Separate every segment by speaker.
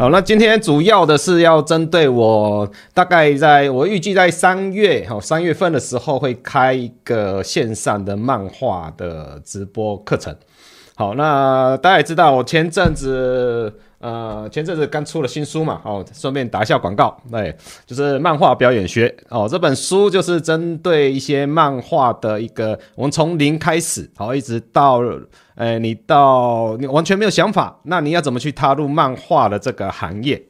Speaker 1: 好，那今天主要的是要针对我，大概在我预计在三月，哦，三月份的时候会开一个线上的漫画的直播课程。好，那大家也知道，我前阵子，呃，前阵子刚出了新书嘛，哦，顺便打一下广告，对，就是漫画表演学，哦，这本书就是针对一些漫画的一个，我们从零开始，好，一直到。哎，你到你完全没有想法，那你要怎么去踏入漫画的这个行业？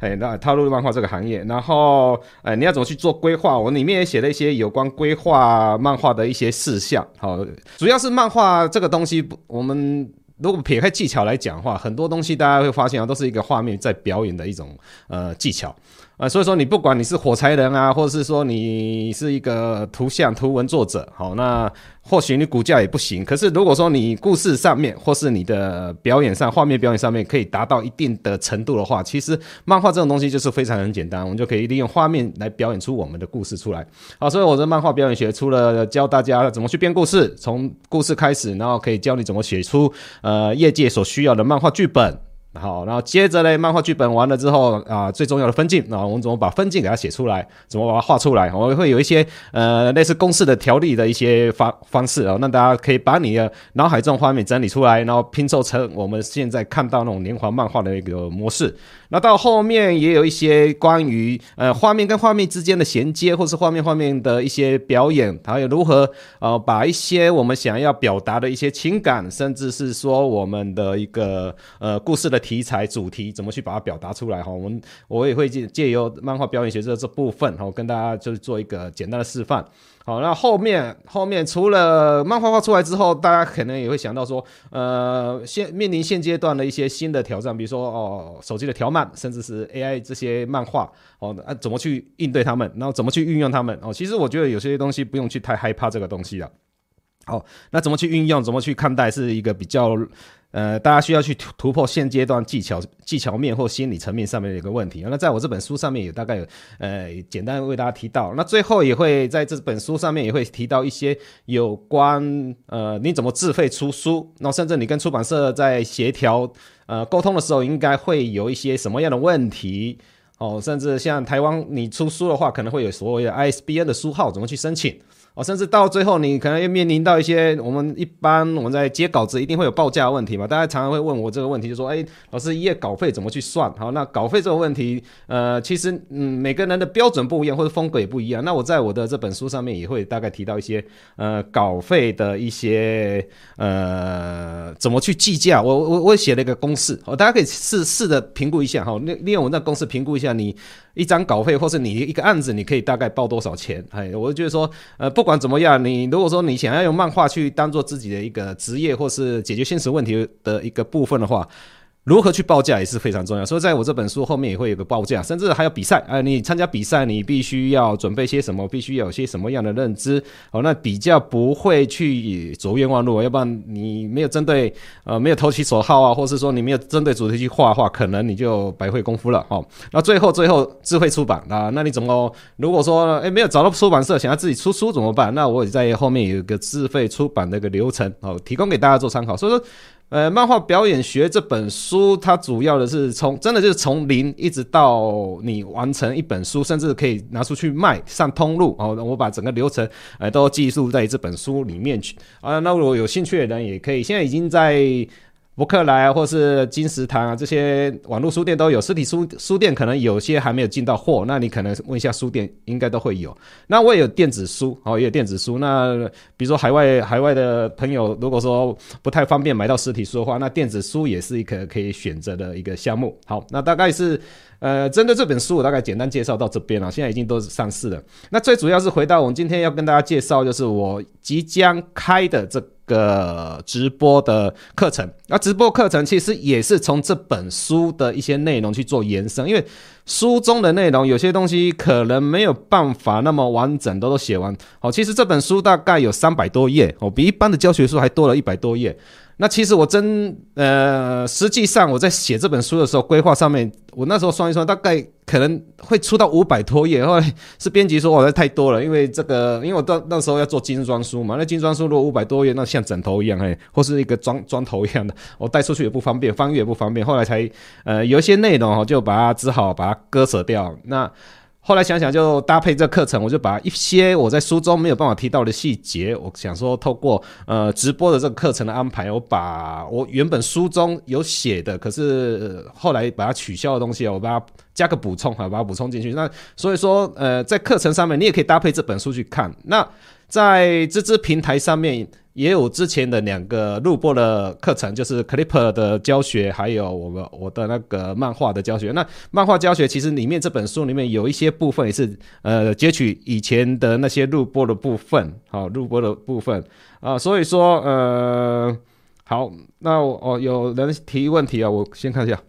Speaker 1: 哎，那踏入漫画这个行业，然后，哎，你要怎么去做规划？我里面也写了一些有关规划漫画的一些事项。好，主要是漫画这个东西，我们如果撇开技巧来讲的话，很多东西大家会发现啊，都是一个画面在表演的一种呃技巧。啊，所以说你不管你是火柴人啊，或者是说你是一个图像图文作者，好，那或许你骨架也不行。可是如果说你故事上面，或是你的表演上，画面表演上面可以达到一定的程度的话，其实漫画这种东西就是非常很简单，我们就可以利用画面来表演出我们的故事出来。好，所以我的漫画表演学除了教大家怎么去编故事，从故事开始，然后可以教你怎么写出呃业界所需要的漫画剧本。好，然后接着嘞，漫画剧本完了之后啊，最重要的分镜，那我们怎么把分镜给它写出来，怎么把它画出来？我们会有一些呃类似公式的条例的一些方方式啊，那大家可以把你的脑海中画面整理出来，然后拼凑成我们现在看到那种连环漫画的一个模式。那到后面也有一些关于呃画面跟画面之间的衔接，或是画面画面的一些表演，还有如何呃把一些我们想要表达的一些情感，甚至是说我们的一个呃故事的题材主题，怎么去把它表达出来哈？我们我也会借借由漫画表演学这这部分哈，跟大家就是做一个简单的示范。好，那后面后面除了漫画画出来之后，大家可能也会想到说，呃，现面临现阶段的一些新的挑战，比如说哦，手机的条漫，甚至是 AI 这些漫画，哦，啊，怎么去应对他们，然后怎么去运用他们？哦，其实我觉得有些东西不用去太害怕这个东西了。好，那怎么去运用，怎么去看待，是一个比较。呃，大家需要去突突破现阶段技巧技巧面或心理层面上面的一个问题。那在我这本书上面也大概有呃简单为大家提到。那最后也会在这本书上面也会提到一些有关呃你怎么自费出书，那甚至你跟出版社在协调呃沟通的时候，应该会有一些什么样的问题哦。甚至像台湾你出书的话，可能会有所谓的 ISBN 的书号，怎么去申请？哦，甚至到最后，你可能要面临到一些我们一般我们在接稿子一定会有报价问题嘛？大家常常会问我这个问题，就说：“哎，老师，一页稿费怎么去算？”好，那稿费这个问题，呃，其实嗯，每个人的标准不一样，或者风格也不一样。那我在我的这本书上面也会大概提到一些呃稿费的一些呃怎么去计价。我我我写了一个公式，哦，大家可以试试着评估一下哈，利利用我那公式评估一下那你一张稿费，或是你一个案子，你可以大概报多少钱？哎，我就觉得说，呃，不管怎么样，你如果说你想要用漫画去当做自己的一个职业，或是解决现实问题的一个部分的话。如何去报价也是非常重要，所以在我这本书后面也会有个报价，甚至还有比赛。哎，你参加比赛，你必须要准备些什么？必须要有些什么样的认知？哦，那比较不会去走冤枉路，要不然你没有针对，呃，没有投其所好啊，或是说你没有针对主题去画画，可能你就白费功夫了。哦，那最后最后智慧出版啊，那你怎么？如果说哎没有找到出版社，想要自己出书怎么办？那我也在后面有一个自费出版的一个流程，哦，提供给大家做参考。所以说。呃，漫画表演学这本书，它主要的是从真的就是从零一直到你完成一本书，甚至可以拿出去卖上通路。哦，我把整个流程呃都记述在这本书里面去啊。那如果有兴趣的人也可以，现在已经在。博客来啊，或是金石堂啊，这些网络书店都有。实体书书店可能有些还没有进到货，那你可能问一下书店，应该都会有。那我 也有电子书，哦，也有电子书。那比如说海外海外的朋友，如果说不太方便买到实体书的话，那电子书也是一个可以选择的一个项目。好，那大概是呃，针对这本书，我大概简单介绍到这边了。现在已经都是上市了。那最主要是回到我们今天要跟大家介绍，就是我即将开的这个。直播的课程，那直播课程其实也是从这本书的一些内容去做延伸，因为书中的内容有些东西可能没有办法那么完整的都写完。好，其实这本书大概有三百多页，哦，比一般的教学书还多了一百多页。那其实我真呃，实际上我在写这本书的时候，规划上面，我那时候算一算，大概可能会出到五百多页。后来是编辑说，我这太多了，因为这个，因为我到那时候要做精装书嘛，那精装书如果五百多页，那像枕头一样，嘿，或是一个砖砖头一样的，我带出去也不方便，翻阅也不方便。后来才呃，有一些内容哈就把它只好把它割舍掉。那后来想想，就搭配这课程，我就把一些我在书中没有办法提到的细节，我想说透过呃直播的这个课程的安排，我把我原本书中有写的，可是后来把它取消的东西，我把它加个补充，哈，把它补充进去。那所以说，呃，在课程上面，你也可以搭配这本书去看。那在这支平台上面。也有之前的两个录播的课程，就是 Clipper 的教学，还有我们我的那个漫画的教学。那漫画教学其实里面这本书里面有一些部分也是呃截取以前的那些录播的部分，好，录播的部分啊，所以说呃好，那我哦有人提问题啊，我先看一下，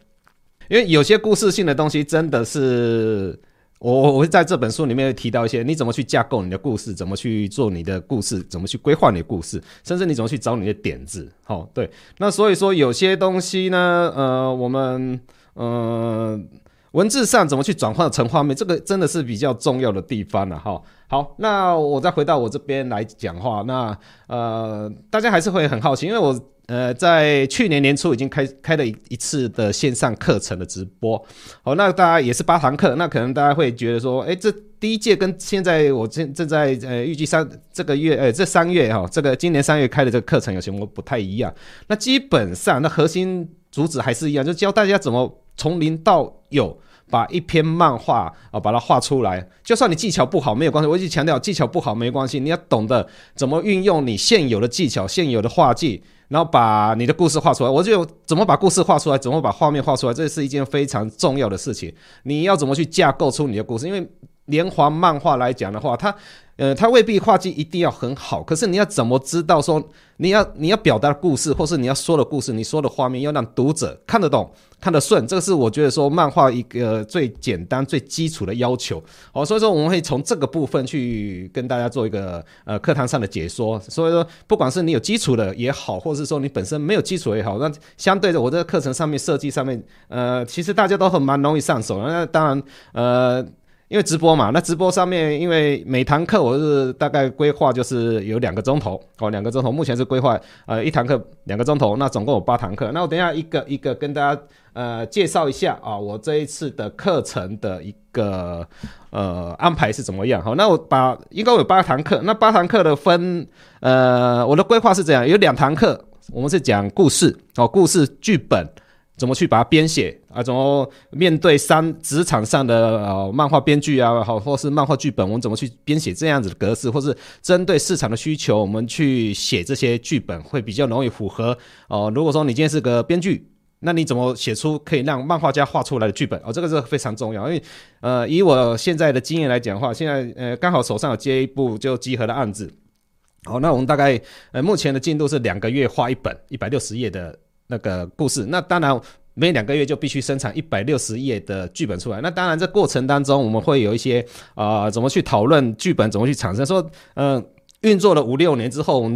Speaker 1: 因为有些故事性的东西真的是。我我会在这本书里面提到一些，你怎么去架构你的故事，怎么去做你的故事，怎么去规划你的故事，甚至你怎么去找你的点子。好，对，那所以说有些东西呢，呃，我们嗯文字上怎么去转换成画面，这个真的是比较重要的地方了。哈，好，那我再回到我这边来讲话，那呃，大家还是会很好奇，因为我。呃，在去年年初已经开开了一一次的线上课程的直播，好，那大家也是八堂课，那可能大家会觉得说，哎，这第一届跟现在我正正在呃预计三这个月，呃，这三月哈，这个今年三月开的这个课程有什么不太一样？那基本上那核心主旨还是一样，就教大家怎么从零到有把一篇漫画啊把它画出来。就算你技巧不好没有关系，我一直强调技巧不好没关系，你要懂得怎么运用你现有的技巧、现有的画技。然后把你的故事画出来，我就怎么把故事画出来，怎么把画面画出来，这是一件非常重要的事情。你要怎么去架构出你的故事？因为连环漫画来讲的话，它。呃，它未必画技一定要很好，可是你要怎么知道说你要你要表达的故事，或是你要说的故事，你说的画面要让读者看得懂、看得顺，这个是我觉得说漫画一个最简单、最基础的要求。好，所以说我们会从这个部分去跟大家做一个呃课堂上的解说。所以说，不管是你有基础的也好，或是说你本身没有基础也好，那相对的我这个课程上面设计上面，呃，其实大家都很蛮容易上手。那当然，呃。因为直播嘛，那直播上面，因为每堂课我是大概规划就是有两个钟头哦，两个钟头，目前是规划呃一堂课两个钟头，那总共有八堂课。那我等下一个一个跟大家呃介绍一下啊，我这一次的课程的一个呃安排是怎么样？好，那我把应该有八堂课，那八堂课的分呃我的规划是这样，有两堂课我们是讲故事哦，故事剧本。怎么去把它编写啊？怎么面对三职场上的呃漫画编剧啊，好，或是漫画剧本，我们怎么去编写这样子的格式，或是针对市场的需求，我们去写这些剧本会比较容易符合哦、如果说你今天是个编剧，那你怎么写出可以让漫画家画出来的剧本哦？这个是非常重要，因为呃，以我现在的经验来讲的话，现在呃刚好手上有接一部就集合的案子，好，那我们大概呃目前的进度是两个月画一本一百六十页的。那个故事，那当然每两个月就必须生产一百六十页的剧本出来。那当然，这过程当中我们会有一些啊、怎么去讨论剧本，怎么去产生？说，嗯、运作了五六年之后。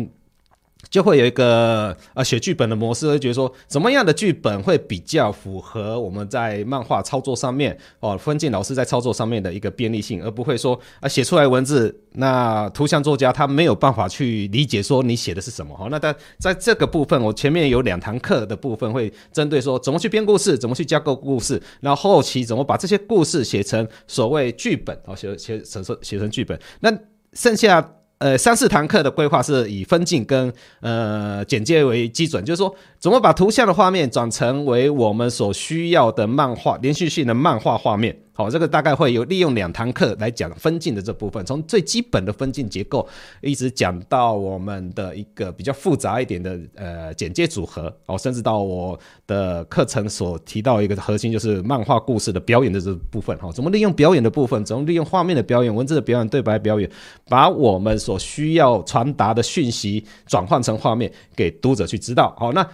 Speaker 1: 就会有一个呃写剧本的模式，会觉得说怎么样的剧本会比较符合我们在漫画操作上面哦，分镜老师在操作上面的一个便利性，而不会说啊写出来文字，那图像作家他没有办法去理解说你写的是什么哈。那在在这个部分，我前面有两堂课的部分会针对说怎么去编故事，怎么去架构故事，然后后期怎么把这些故事写成所谓剧本哦，写写成写成剧本。那剩下。呃，三四堂课的规划是以分镜跟呃简介为基准，就是说怎么把图像的画面转成为我们所需要的漫画连续性的漫画画面。好，这个大概会有利用两堂课来讲分镜的这部分，从最基本的分镜结构，一直讲到我们的一个比较复杂一点的呃剪接组合，哦，甚至到我的课程所提到一个核心，就是漫画故事的表演的这部分，哈，怎么利用表演的部分，怎么利用画面的表演、文字的表演、对白表演，把我们所需要传达的讯息转换成画面给读者去知道。好，那。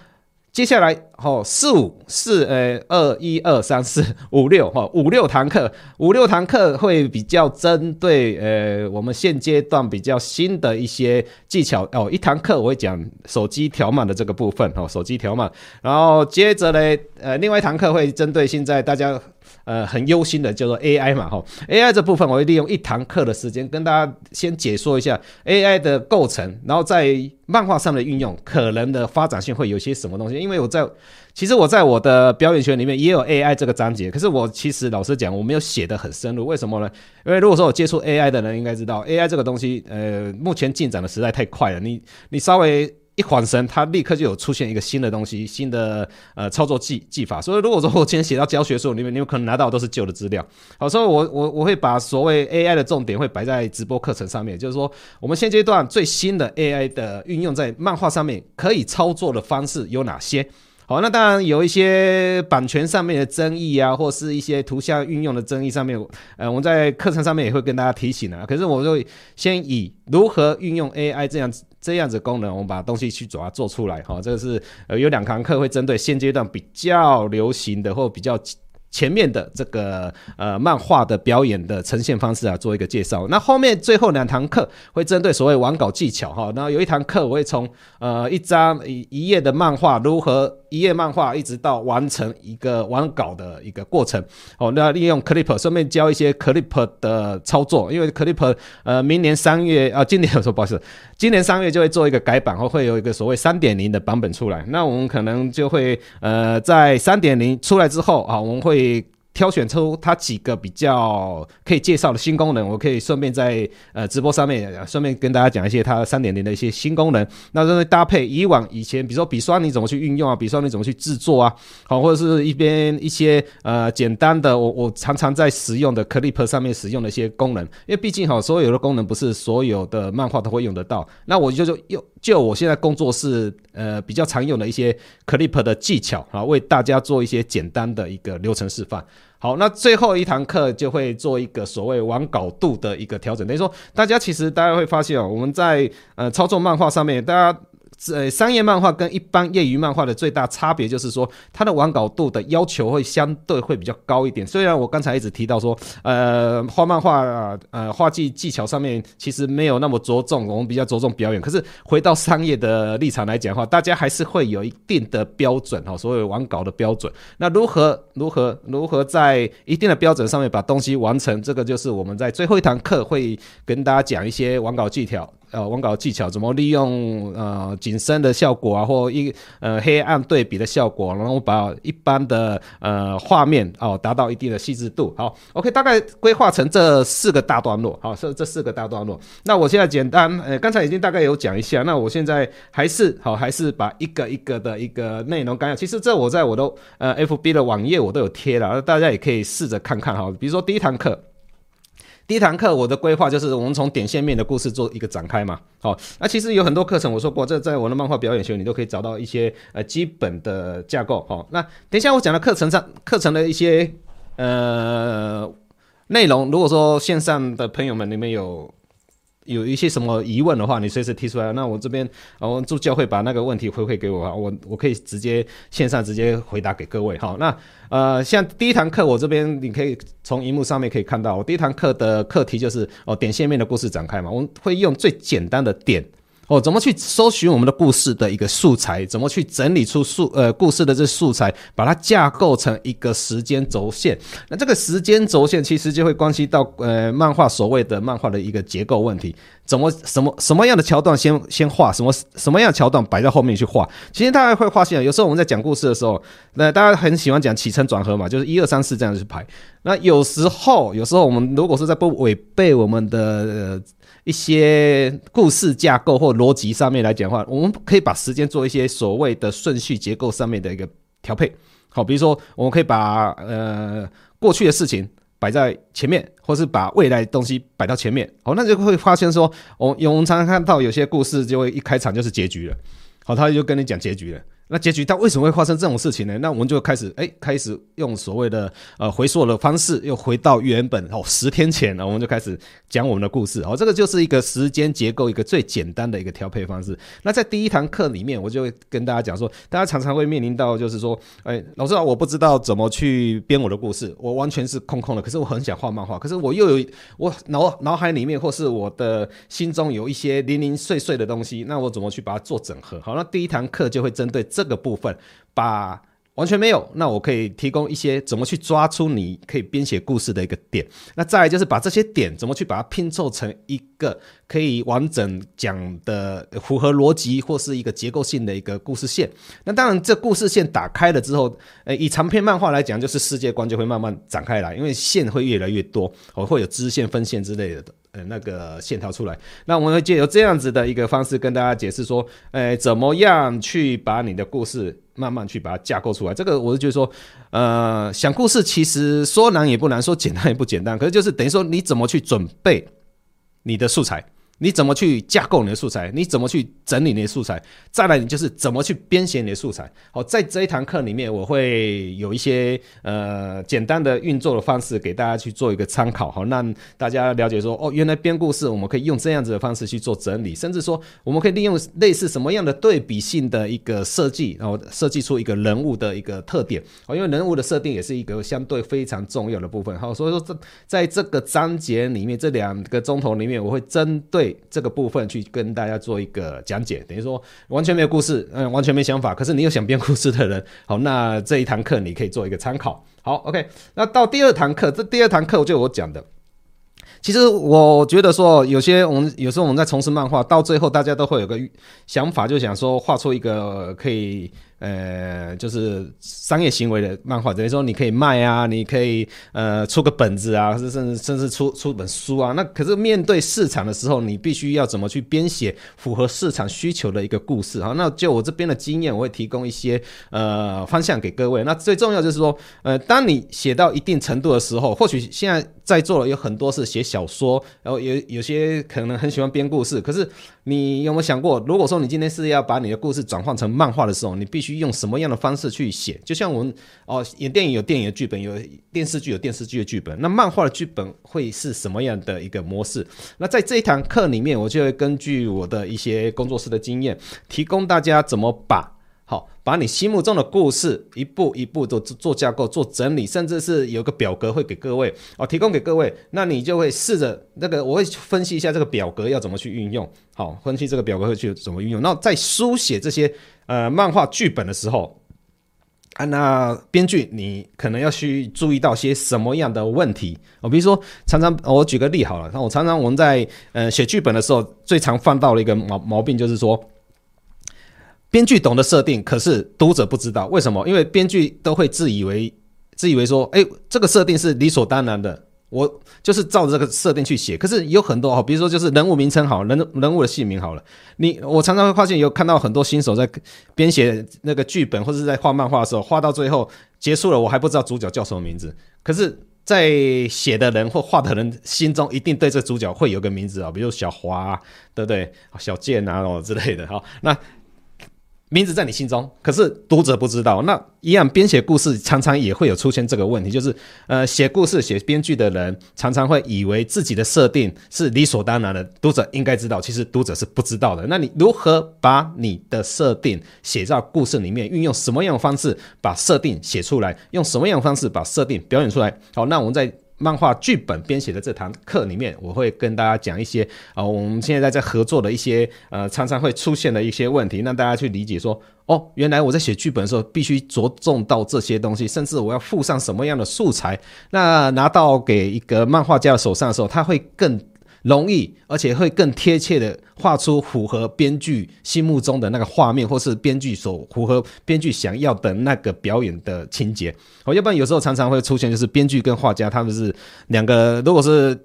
Speaker 1: 接下来哦，四五四呃二一二三四五六哈五六堂课，五六堂课会比较针对呃我们现阶段比较新的一些技巧哦。一堂课我会讲手机条码的这个部分哦，手机条码，然后接着嘞呃另外一堂课会针对现在大家。呃，很忧心的叫做 AI 嘛，哈，AI 这部分我会利用一堂课的时间跟大家先解说一下 AI 的构成，然后在漫画上的运用，可能的发展性会有些什么东西。因为我在其实我在我的表演学里面也有 AI 这个章节，可是我其实老实讲我没有写得很深入，为什么呢？因为如果说我接触 AI 的人应该知道，AI 这个东西，呃，目前进展的实在太快了，你你稍微。一晃神，它立刻就有出现一个新的东西，新的呃操作技技法。所以如果说我今天写到教学书里面，你们可能拿到都是旧的资料。好，所以我我我会把所谓 AI 的重点会摆在直播课程上面，就是说我们现阶段最新的 AI 的运用在漫画上面可以操作的方式有哪些？好，那当然有一些版权上面的争议啊，或是一些图像运用的争议上面，呃，我们在课程上面也会跟大家提醒啊。可是我就先以如何运用 AI 这样子这样子功能，我们把东西去主要做出来。哦，这个是呃有两堂课会针对现阶段比较流行的或比较。前面的这个呃漫画的表演的呈现方式啊，做一个介绍。那后面最后两堂课会针对所谓完稿技巧哈。然后有一堂课我会从呃一张一一页的漫画如何一页漫画一直到完成一个完稿的一个过程。哦，那利用 Clip 顺便教一些 Clip 的操作，因为 Clip 呃明年三月啊，今年我说不好意思，今年三月就会做一个改版，后会有一个所谓三点零的版本出来。那我们可能就会呃在三点零出来之后啊，我们会。挑选出它几个比较可以介绍的新功能，我可以顺便在呃直播上面顺便跟大家讲一些它三点零的一些新功能。那这搭配以往以前，比如说笔刷你怎么去运用啊？笔刷你怎么去制作啊？好，或者是一边一些呃简单的，我我常常在使用的 Clip 上面使用的一些功能，因为毕竟哈，所有的功能不是所有的漫画都会用得到。那我就就用就我现在工作室呃比较常用的一些 Clip 的技巧啊，为大家做一些简单的一个流程示范。好，那最后一堂课就会做一个所谓完稿度的一个调整。等于说，大家其实大家会发现哦，我们在呃操作漫画上面，大家。呃，商业漫画跟一般业余漫画的最大差别就是说，它的完稿度的要求会相对会比较高一点。虽然我刚才一直提到说，呃，画漫画呃画技技巧上面其实没有那么着重，我们比较着重表演。可是回到商业的立场来讲的话，大家还是会有一定的标准哈，所谓完稿的标准。那如何如何如何在一定的标准上面把东西完成，这个就是我们在最后一堂课会跟大家讲一些完稿技巧。呃，文稿技巧怎么利用呃景深的效果啊，或一呃黑暗对比的效果，然后把一般的呃画面哦达到一定的细致度。好，OK，大概规划成这四个大段落。好，是这四个大段落。那我现在简单，呃，刚才已经大概有讲一下。那我现在还是好，还是把一个一个的一个内容纲要。其实这我在我的呃 FB 的网页我都有贴了，大家也可以试着看看哈。比如说第一堂课。第一堂课，我的规划就是我们从点线面的故事做一个展开嘛。好，那其实有很多课程，我说过，这在我的漫画表演学，你都可以找到一些呃基本的架构。好，那等一下我讲的课程上课程的一些呃内容，如果说线上的朋友们你们有。有一些什么疑问的话，你随时提出来。那我这边，我助教会把那个问题回馈给我，我我可以直接线上直接回答给各位。好，那呃，像第一堂课，我这边你可以从荧幕上面可以看到，我第一堂课的课题就是哦，点线面的故事展开嘛，我们会用最简单的点。哦，怎么去搜寻我们的故事的一个素材？怎么去整理出素呃故事的这素材，把它架构成一个时间轴线？那这个时间轴线其实就会关系到呃漫画所谓的漫画的一个结构问题。怎么什么什么样的桥段先先画？什么什么样的桥段摆在后面去画？其实大家会发现，有时候我们在讲故事的时候，那大家很喜欢讲起承转合嘛，就是一二三四这样去排。那有时候有时候我们如果是在不违背我们的。呃一些故事架构或逻辑上面来讲的话，我们可以把时间做一些所谓的顺序结构上面的一个调配。好，比如说我们可以把呃过去的事情摆在前面，或是把未来的东西摆到前面。好，那就会发现说，我我们常常看到有些故事就会一开场就是结局了。好，他就跟你讲结局了。那结局它为什么会发生这种事情呢？那我们就开始哎，开始用所谓的呃回溯的方式，又回到原本哦十天前，呢我们就开始讲我们的故事哦。这个就是一个时间结构一个最简单的一个调配方式。那在第一堂课里面，我就会跟大家讲说，大家常常会面临到就是说，哎，老师啊，我不知道怎么去编我的故事，我完全是空空的。可是我很想画漫画，可是我又有我脑脑海里面或是我的心中有一些零零碎碎的东西，那我怎么去把它做整合？好，那第一堂课就会针对。这个部分把完全没有，那我可以提供一些怎么去抓出你可以编写故事的一个点。那再来就是把这些点怎么去把它拼凑成一个可以完整讲的符合逻辑或是一个结构性的一个故事线。那当然，这故事线打开了之后，呃，以长篇漫画来讲，就是世界观就会慢慢展开来，因为线会越来越多，哦，会有支线、分线之类的。呃，那个线条出来，那我们会借由这样子的一个方式跟大家解释说，呃，怎么样去把你的故事慢慢去把它架构出来。这个我是觉得说，呃，想故事其实说难也不难，说简单也不简单，可是就是等于说你怎么去准备你的素材。你怎么去架构你的素材？你怎么去整理你的素材？再来，你就是怎么去编写你的素材？好，在这一堂课里面，我会有一些呃简单的运作的方式给大家去做一个参考，好，让大家了解说，哦，原来编故事我们可以用这样子的方式去做整理，甚至说我们可以利用类似什么样的对比性的一个设计，然后设计出一个人物的一个特点，哦，因为人物的设定也是一个相对非常重要的部分，好，所以说这在这个章节里面，这两个钟头里面，我会针对。这个部分去跟大家做一个讲解，等于说完全没有故事，嗯，完全没想法，可是你又想编故事的人，好，那这一堂课你可以做一个参考。好，OK，那到第二堂课，这第二堂课就我讲的，其实我觉得说有些我们有时候我们在从事漫画，到最后大家都会有个想法，就想说画出一个可以。呃，就是商业行为的漫画，等于说你可以卖啊，你可以呃出个本子啊，甚至甚至出出本书啊。那可是面对市场的时候，你必须要怎么去编写符合市场需求的一个故事啊？那就我这边的经验，我会提供一些呃方向给各位。那最重要就是说，呃，当你写到一定程度的时候，或许现在在座的有很多是写小说，然后有有些可能很喜欢编故事，可是你有没有想过，如果说你今天是要把你的故事转换成漫画的时候，你必须用什么样的方式去写？就像我们哦，演电影有电影的剧本，有电视剧有电视剧的剧本。那漫画的剧本会是什么样的一个模式？那在这一堂课里面，我就会根据我的一些工作室的经验，提供大家怎么把好把你心目中的故事一步一步的做架构、做整理，甚至是有个表格会给各位哦，提供给各位。那你就会试着那个，我会分析一下这个表格要怎么去运用。好，分析这个表格会去怎么运用。那在书写这些。呃，漫画剧本的时候，啊，那编剧你可能要去注意到些什么样的问题？我比如说，常常我举个例好了，那我常常我们在呃写剧本的时候，最常犯到了一个毛毛病，就是说，编剧懂得设定，可是读者不知道为什么？因为编剧都会自以为自以为说，哎，这个设定是理所当然的。我就是照着这个设定去写，可是有很多哦，比如说就是人物名称好，人人物的姓名好了，你我常常会发现有看到很多新手在编写那个剧本或者是在画漫画的时候，画到最后结束了，我还不知道主角叫什么名字，可是，在写的人或画的人心中一定对这主角会有个名字啊，比如小华，啊对不对？小剑啊哦之类的哈，那。名字在你心中，可是读者不知道。那一样编写故事常常也会有出现这个问题，就是呃，写故事写编剧的人常常会以为自己的设定是理所当然的，读者应该知道，其实读者是不知道的。那你如何把你的设定写在故事里面？运用什么样的方式把设定写出来？用什么样的方式把设定表演出来？好，那我们在。漫画剧本编写的这堂课里面，我会跟大家讲一些啊、我们现在在合作的一些呃，常常会出现的一些问题，让大家去理解说，哦，原来我在写剧本的时候必须着重到这些东西，甚至我要附上什么样的素材，那拿到给一个漫画家的手上的时候，他会更。容易，而且会更贴切的画出符合编剧心目中的那个画面，或是编剧所符合编剧想要的那个表演的情节。哦，要不然有时候常常会出现，就是编剧跟画家他们是两个，如果是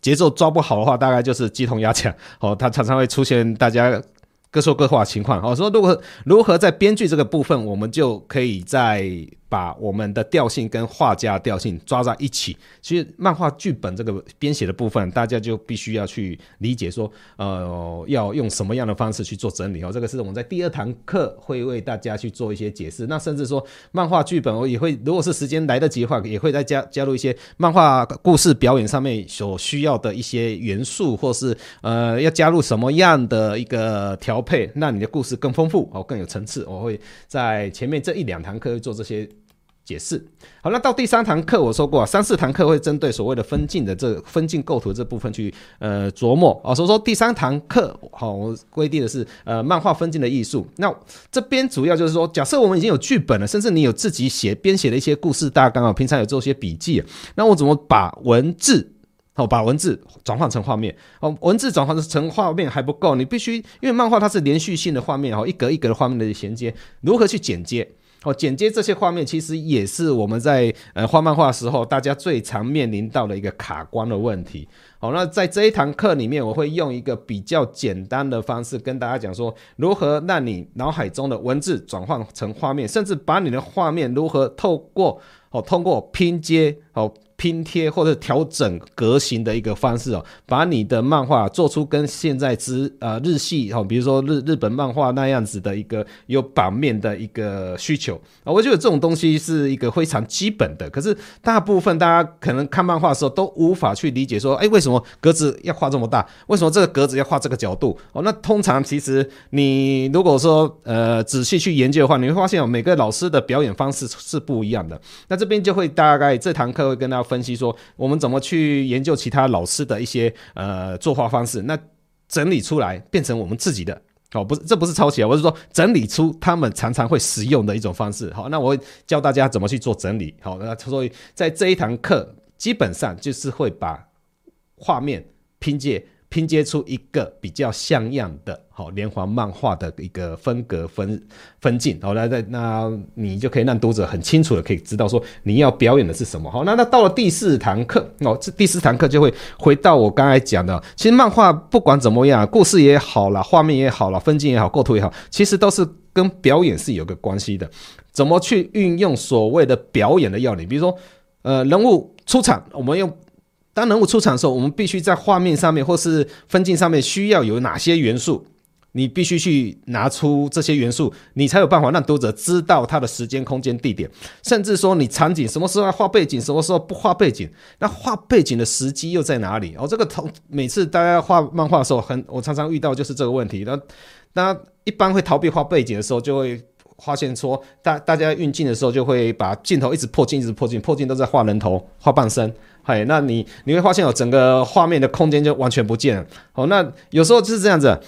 Speaker 1: 节奏抓不好的话，大概就是鸡同鸭讲。哦，他常常会出现大家各说各话的情况。哦，说如果如何在编剧这个部分，我们就可以在。把我们的调性跟画家调性抓在一起。其实漫画剧本这个编写的部分，大家就必须要去理解说，呃，要用什么样的方式去做整理哦。这个是我们在第二堂课会为大家去做一些解释。那甚至说，漫画剧本我也会，如果是时间来得及的话，也会再加加入一些漫画故事表演上面所需要的一些元素，或是呃，要加入什么样的一个调配，让你的故事更丰富哦，更有层次。我会在前面这一两堂课会做这些。解释好，那到第三堂课，我说过，三四堂课会针对所谓的分镜的这分镜构图这部分去呃琢磨啊，所以说第三堂课好，我规定的是呃漫画分镜的艺术。那这边主要就是说，假设我们已经有剧本了，甚至你有自己写编写的一些故事大纲啊，平常有做一些笔记，那我怎么把文字好把文字转换成画面？哦，文字转换成画面还不够，你必须因为漫画它是连续性的画面哦，一格一格的画面的衔接，如何去剪接？哦，剪接这些画面其实也是我们在呃画漫画时候，大家最常面临到的一个卡关的问题。好，那在这一堂课里面，我会用一个比较简单的方式跟大家讲说，如何让你脑海中的文字转换成画面，甚至把你的画面如何透过哦，通过拼接哦。拼贴或者调整格型的一个方式哦，把你的漫画做出跟现在之呃日系哦，比如说日日本漫画那样子的一个有版面的一个需求啊，我觉得这种东西是一个非常基本的。可是大部分大家可能看漫画的时候都无法去理解说，哎，为什么格子要画这么大？为什么这个格子要画这个角度？哦，那通常其实你如果说呃仔细去研究的话，你会发现哦，每个老师的表演方式是不一样的。那这边就会大概这堂课会跟大家。分析说，我们怎么去研究其他老师的一些呃作画方式，那整理出来变成我们自己的哦，不是，这不是抄袭啊，我是说整理出他们常常会使用的一种方式。好，那我会教大家怎么去做整理。好，那所以在这一堂课基本上就是会把画面拼接。拼接出一个比较像样的好连环漫画的一个风格分分镜，好，来，那那你就可以让读者很清楚的可以知道说你要表演的是什么。好，那那到了第四堂课哦，这第四堂课就会回到我刚才讲的，其实漫画不管怎么样，故事也好了，画面也好了，分镜也好，构图也好，其实都是跟表演是有个关系的。怎么去运用所谓的表演的要领？比如说，呃，人物出场，我们用。当人物出场的时候，我们必须在画面上面或是分镜上面需要有哪些元素？你必须去拿出这些元素，你才有办法让读者知道他的时间、空间、地点，甚至说你场景什么时候要画背景，什么时候不画背景，那画背景的时机又在哪里？哦，这个同每次大家画漫画的时候，很我常常遇到就是这个问题。那那一般会逃避画背景的时候，就会发现说，大大家运镜的时候就会把镜头一直破镜，一直破镜，破镜都在画人头、画半身。嘿，那你你会发现哦，整个画面的空间就完全不见了。好，那有时候就是这样子。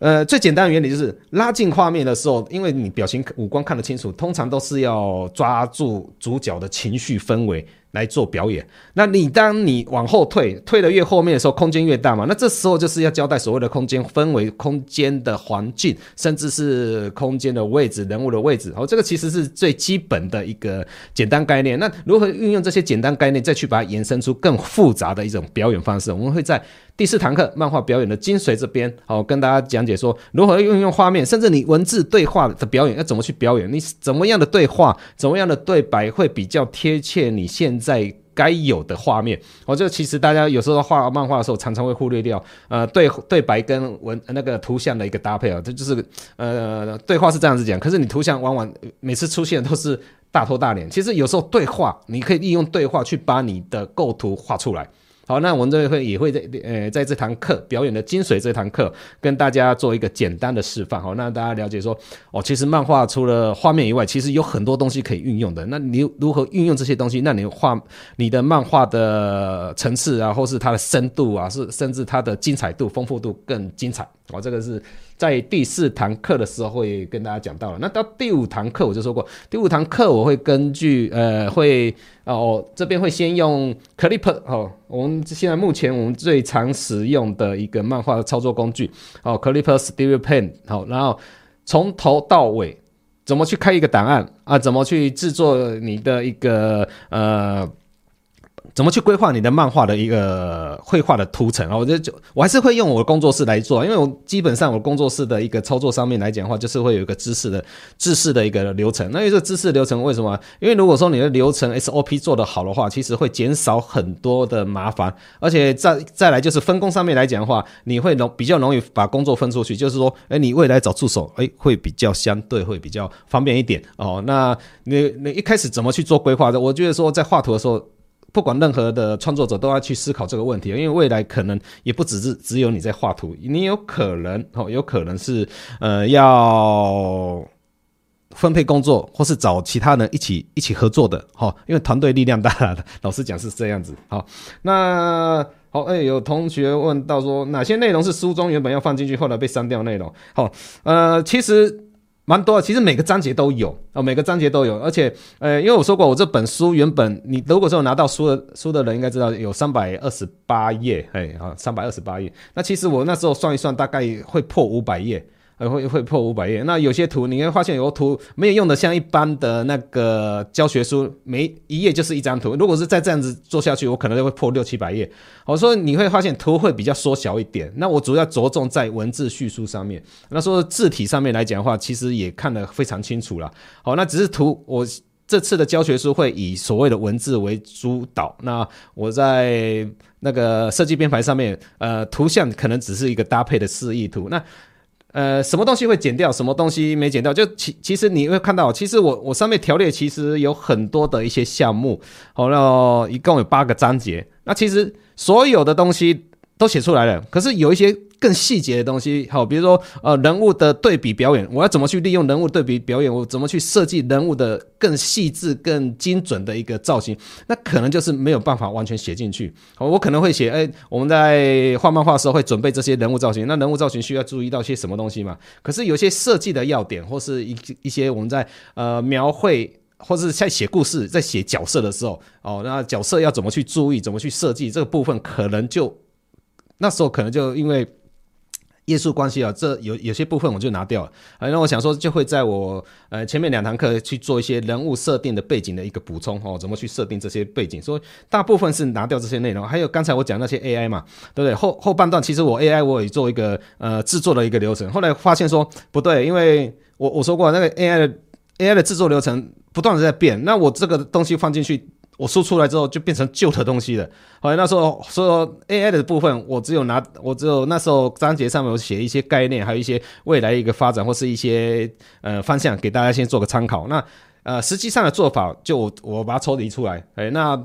Speaker 1: 呃，最简单的原理就是拉近画面的时候，因为你表情五官看得清楚，通常都是要抓住主角的情绪氛围。来做表演，那你当你往后退，退得越后面的时候，空间越大嘛。那这时候就是要交代所谓的空间分为、空间的环境，甚至是空间的位置、人物的位置。好，这个其实是最基本的一个简单概念。那如何运用这些简单概念，再去把它延伸出更复杂的一种表演方式？我们会在第四堂课漫画表演的精髓这边，好跟大家讲解说如何运用画面，甚至你文字对话的表演要怎么去表演？你是怎么样的对话，怎么样的对白会比较贴切你现在该有的画面，我觉得其实大家有时候画漫画的时候，常常会忽略掉，呃，对对白跟文那个图像的一个搭配啊，这就是呃对话是这样子讲，可是你图像往往每次出现都是大头大脸，其实有时候对话你可以利用对话去把你的构图画出来。好，那我们这会也会在呃在这堂课表演的精髓这堂课跟大家做一个简单的示范，好，那大家了解说哦，其实漫画除了画面以外，其实有很多东西可以运用的。那你如何运用这些东西？那你画你的漫画的层次啊，或是它的深度啊，是甚至它的精彩度、丰富度更精彩。我，这个是在第四堂课的时候会跟大家讲到了。那到第五堂课我就说过，第五堂课我会根据呃会哦这边会先用 Clipper 哦，我们现在目前我们最常使用的一个漫画的操作工具哦，Clipper Studio Pen 好，然后从头到尾怎么去开一个档案啊，怎么去制作你的一个呃。怎么去规划你的漫画的一个绘画的图层啊？我觉得就我还是会用我的工作室来做，因为我基本上我工作室的一个操作上面来讲的话，就是会有一个知识的知识的一个流程。那这个知识流程为什么？因为如果说你的流程 SOP 做得好的话，其实会减少很多的麻烦，而且再再来就是分工上面来讲的话，你会容比较容易把工作分出去，就是说，哎，你未来找助手，哎，会比较相对会比较方便一点哦。那你你一开始怎么去做规划的？我觉得说在画图的时候。不管任何的创作者都要去思考这个问题，因为未来可能也不只是只有你在画图，你有可能哦，有可能是呃要分配工作，或是找其他人一起一起合作的哈，因为团队力量大的，老实讲是这样子。好，那好，哎，有同学问到说哪些内容是书中原本要放进去，后来被删掉内容？好，呃，其实。蛮多的，其实每个章节都有哦，每个章节都有，而且，呃，因为我说过，我这本书原本你如果说拿到书的书的人应该知道有三百二十八页，哎，啊，三百二十八页，那其实我那时候算一算，大概会破五百页。呃，会会破五百页。那有些图，你会发现有图没有用的，像一般的那个教学书，每一页就是一张图。如果是再这样子做下去，我可能就会破六七百页。我说你会发现图会比较缩小一点。那我主要着重在文字叙述上面。那说字体上面来讲的话，其实也看得非常清楚了。好，那只是图，我这次的教学书会以所谓的文字为主导。那我在那个设计编排上面，呃，图像可能只是一个搭配的示意图。那呃，什么东西会减掉，什么东西没减掉？就其其实你会看到，其实我我上面条列其实有很多的一些项目，好，那一共有八个章节，那其实所有的东西都写出来了，可是有一些。更细节的东西，好，比如说呃人物的对比表演，我要怎么去利用人物对比表演？我怎么去设计人物的更细致、更精准的一个造型？那可能就是没有办法完全写进去。好我可能会写，哎，我们在画漫画的时候会准备这些人物造型，那人物造型需要注意到些什么东西嘛？可是有些设计的要点，或是一一些我们在呃描绘，或者是在写故事、在写角色的时候，哦，那角色要怎么去注意？怎么去设计这个部分？可能就那时候可能就因为。页数关系啊，这有有些部分我就拿掉了。啊，那我想说就会在我呃前面两堂课去做一些人物设定的背景的一个补充哦，怎么去设定这些背景？所以大部分是拿掉这些内容。还有刚才我讲那些 AI 嘛，对不对？后后半段其实我 AI 我也做一个呃制作的一个流程，后来发现说不对，因为我我说过那个 AI 的 AI 的制作流程不断的在变，那我这个东西放进去。我输出来之后就变成旧的东西了。好那时候说 AI 的部分，我只有拿，我只有那时候章节上面有写一些概念，还有一些未来一个发展或是一些呃方向，给大家先做个参考。那呃实际上的做法就我，把它抽离出来。哎，那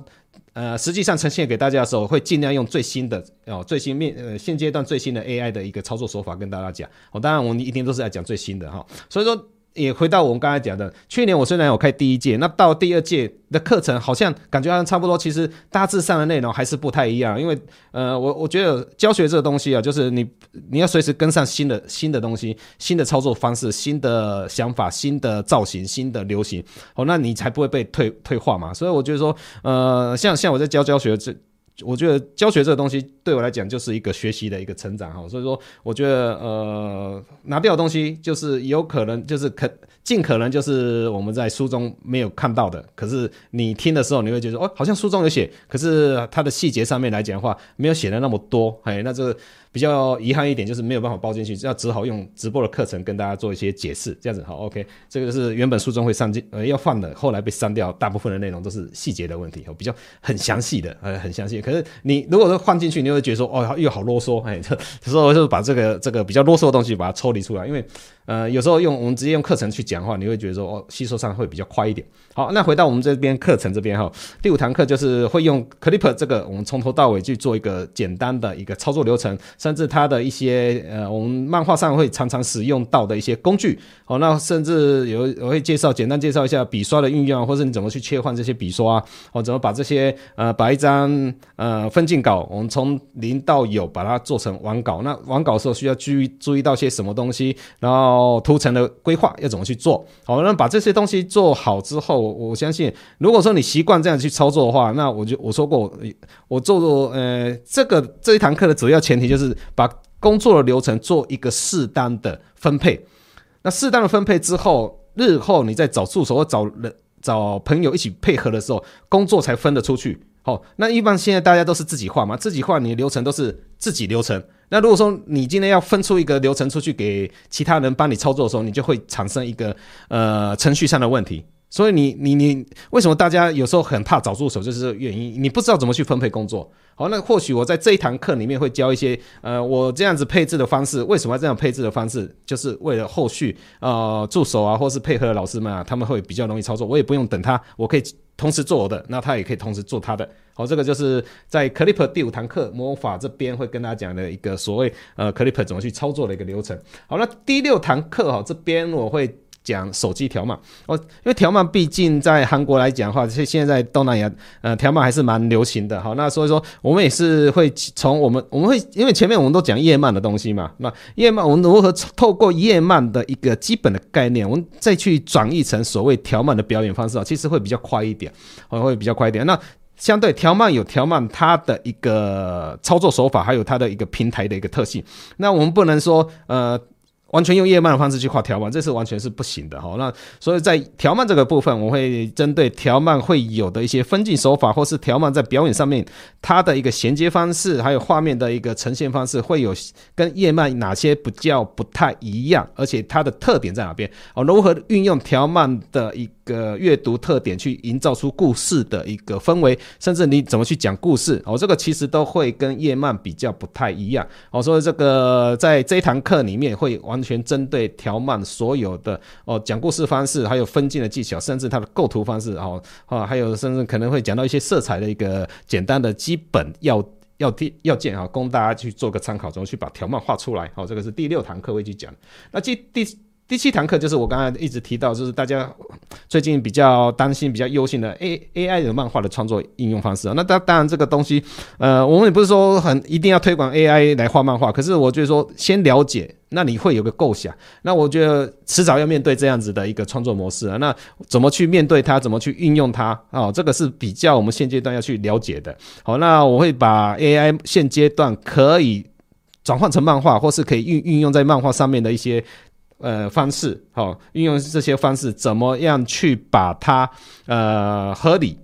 Speaker 1: 呃实际上呈现给大家的时候，会尽量用最新的哦最新面呃现阶段最新的 AI 的一个操作手法跟大家讲。哦，当然我们一定都是在讲最新的哈。所以说。也回到我们刚才讲的，去年我虽然有开第一届，那到第二届的课程好像感觉好像差不多，其实大致上的内容还是不太一样。因为呃，我我觉得教学这个东西啊，就是你你要随时跟上新的新的东西、新的操作方式、新的想法、新的造型、新的流行，哦，那你才不会被退退化嘛。所以我觉得说，呃，像像我在教教学这。我觉得教学这个东西对我来讲就是一个学习的一个成长哈，所以说我觉得呃拿掉的东西就是有可能就是可尽可能就是我们在书中没有看到的，可是你听的时候你会觉得哦好像书中有写，可是它的细节上面来讲的话没有写的那么多，哎，那这。比较遗憾一点就是没有办法包进去，要只好用直播的课程跟大家做一些解释，这样子好，OK。这个是原本书中会上进呃要放的，后来被删掉，大部分的内容都是细节的问题，比较很详细的，呃很详细。可是你如果说放进去，你会觉得说哦又好啰嗦，哎，所以我就把这个这个比较啰嗦的东西把它抽离出来，因为。呃，有时候用我们直接用课程去讲讲话，你会觉得说哦，吸收上会比较快一点。好，那回到我们这边课程这边哈，第五堂课就是会用 Clip 这个，我们从头到尾去做一个简单的一个操作流程，甚至它的一些呃，我们漫画上会常常使用到的一些工具。好，那甚至有我会介绍简单介绍一下笔刷的运用，或者你怎么去切换这些笔刷，或怎么把这些呃，把一张呃分镜稿，我们从零到有把它做成完稿。那完稿的时候需要注意注意到些什么东西，然后。图层的规划要怎么去做？好，那把这些东西做好之后，我相信，如果说你习惯这样去操作的话，那我就我说过，我做做呃，这个这一堂课的主要前提就是把工作的流程做一个适当的分配。那适当的分配之后，日后你再找助手或找人、找朋友一起配合的时候，工作才分得出去。好，那一般现在大家都是自己画嘛，自己画你的流程都是自己流程。那如果说你今天要分出一个流程出去给其他人帮你操作的时候，你就会产生一个呃程序上的问题。所以你你你为什么大家有时候很怕找助手，就是这个原因，你不知道怎么去分配工作。好，那或许我在这一堂课里面会教一些，呃，我这样子配置的方式，为什么这样配置的方式，就是为了后续呃助手啊，或是配合的老师们啊，他们会比较容易操作，我也不用等他，我可以同时做我的，那他也可以同时做他的。好，这个就是在 Clip 第五堂课魔法这边会跟大家讲的一个所谓呃 Clip 怎么去操作的一个流程。好，那第六堂课哈，这边我会。讲手机条码哦，因为条码毕竟在韩国来讲的话，现现在东南亚呃条码还是蛮流行的。好，那所以说我们也是会从我们我们会因为前面我们都讲叶漫的东西嘛，那叶漫我们如何透过叶漫的一个基本的概念，我们再去转译成所谓条码的表演方式啊，其实会比较快一点，会比较快一点。那相对条漫有条漫它的一个操作手法，还有它的一个平台的一个特性。那我们不能说呃。完全用叶漫的方式去画条漫，这是完全是不行的哈。那所以在条漫这个部分，我会针对条漫会有的一些分镜手法，或是条漫在表演上面它的一个衔接方式，还有画面的一个呈现方式，会有跟叶漫哪些比较不太一样，而且它的特点在哪边？哦，如何运用条漫的一个阅读特点去营造出故事的一个氛围，甚至你怎么去讲故事？哦，这个其实都会跟叶漫比较不太一样。哦，所以这个在这堂课里面会完。全针对条漫所有的哦讲故事方式，还有分镜的技巧，甚至它的构图方式，哦啊，还有甚至可能会讲到一些色彩的一个简单的基本要要要件啊，供大家去做个参考，怎么去把条漫画出来。好，这个是第六堂课会去讲。那第第。第七堂课就是我刚才一直提到，就是大家最近比较担心、比较忧心的 A A I 的漫画的创作应用方式啊。那当当然这个东西，呃，我们也不是说很一定要推广 A I 来画漫画，可是我觉得说先了解，那你会有个构想。那我觉得迟早要面对这样子的一个创作模式啊。那怎么去面对它？怎么去运用它？啊，这个是比较我们现阶段要去了解的。好，那我会把 A I 现阶段可以转换成漫画，或是可以运运用在漫画上面的一些。呃，方式好，运用这些方式，怎么样去把它呃合理，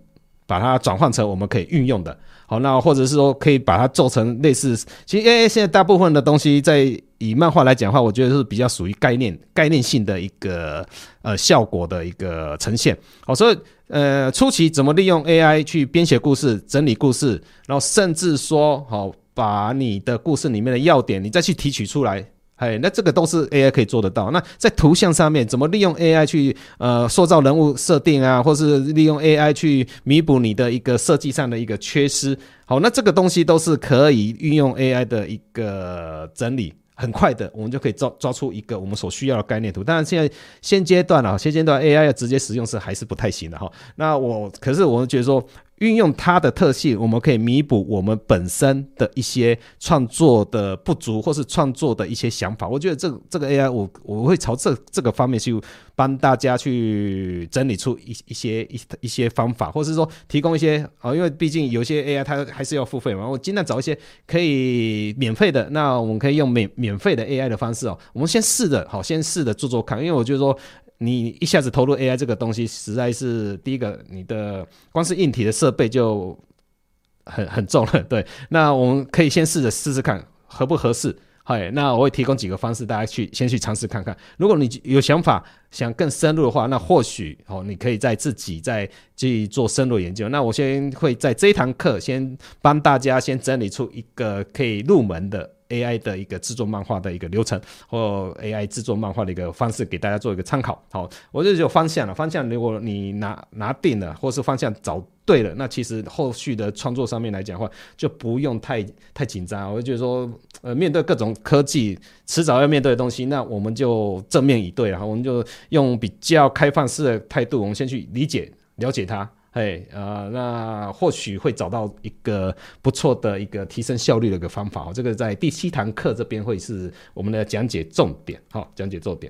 Speaker 1: 把它转换成我们可以运用的，好，那或者是说可以把它做成类似，其实 AI 现在大部分的东西，在以漫画来讲的话，我觉得是比较属于概念概念性的一个呃效果的一个呈现，好，所以呃初期怎么利用 AI 去编写故事、整理故事，然后甚至说好把你的故事里面的要点，你再去提取出来。哎，那这个都是 AI 可以做得到。那在图像上面，怎么利用 AI 去呃塑造人物设定啊，或是利用 AI 去弥补你的一个设计上的一个缺失？好，那这个东西都是可以运用 AI 的一个整理，很快的，我们就可以抓抓出一个我们所需要的概念图。当然，现在现阶段啊，现阶段 AI 要直接使用是还是不太行的哈。那我可是我们觉得说。运用它的特性，我们可以弥补我们本身的一些创作的不足，或是创作的一些想法。我觉得这这个 AI，我我会朝这这个方面去帮大家去整理出一一些一一些方法，或是说提供一些啊，因为毕竟有些 AI 它还是要付费嘛。我尽量找一些可以免费的，那我们可以用免免费的 AI 的方式哦。我们先试着好，先试着做做看，因为我觉得说。你一下子投入 AI 这个东西，实在是第一个，你的光是硬体的设备就很很重了。对，那我们可以先试着试试看合不合适。嗨，那我会提供几个方式，大家去先去尝试看看。如果你有想法想更深入的话，那或许哦，你可以再自己再去做深入研究。那我先会在这一堂课先帮大家先整理出一个可以入门的。AI 的一个制作漫画的一个流程，或 AI 制作漫画的一个方式，给大家做一个参考。好，我这就有方向了。方向如果你拿拿定了，或是方向找对了，那其实后续的创作上面来讲的话，就不用太太紧张。我就觉得说，呃，面对各种科技，迟早要面对的东西，那我们就正面以对，然后我们就用比较开放式的态度，我们先去理解、了解它。嘿，呃，那或许会找到一个不错的一个提升效率的一个方法。哦这个在第七堂课这边会是我们的讲解重点。好，讲解重点。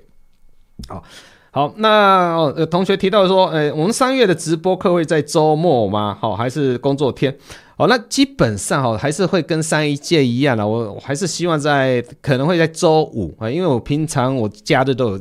Speaker 1: 好，好，那，同学提到说，呃，我们三月的直播课会在周末吗？好，还是工作天？好，那基本上哈，还是会跟上一届一样的。我我还是希望在可能会在周五啊，因为我平常我假日都有。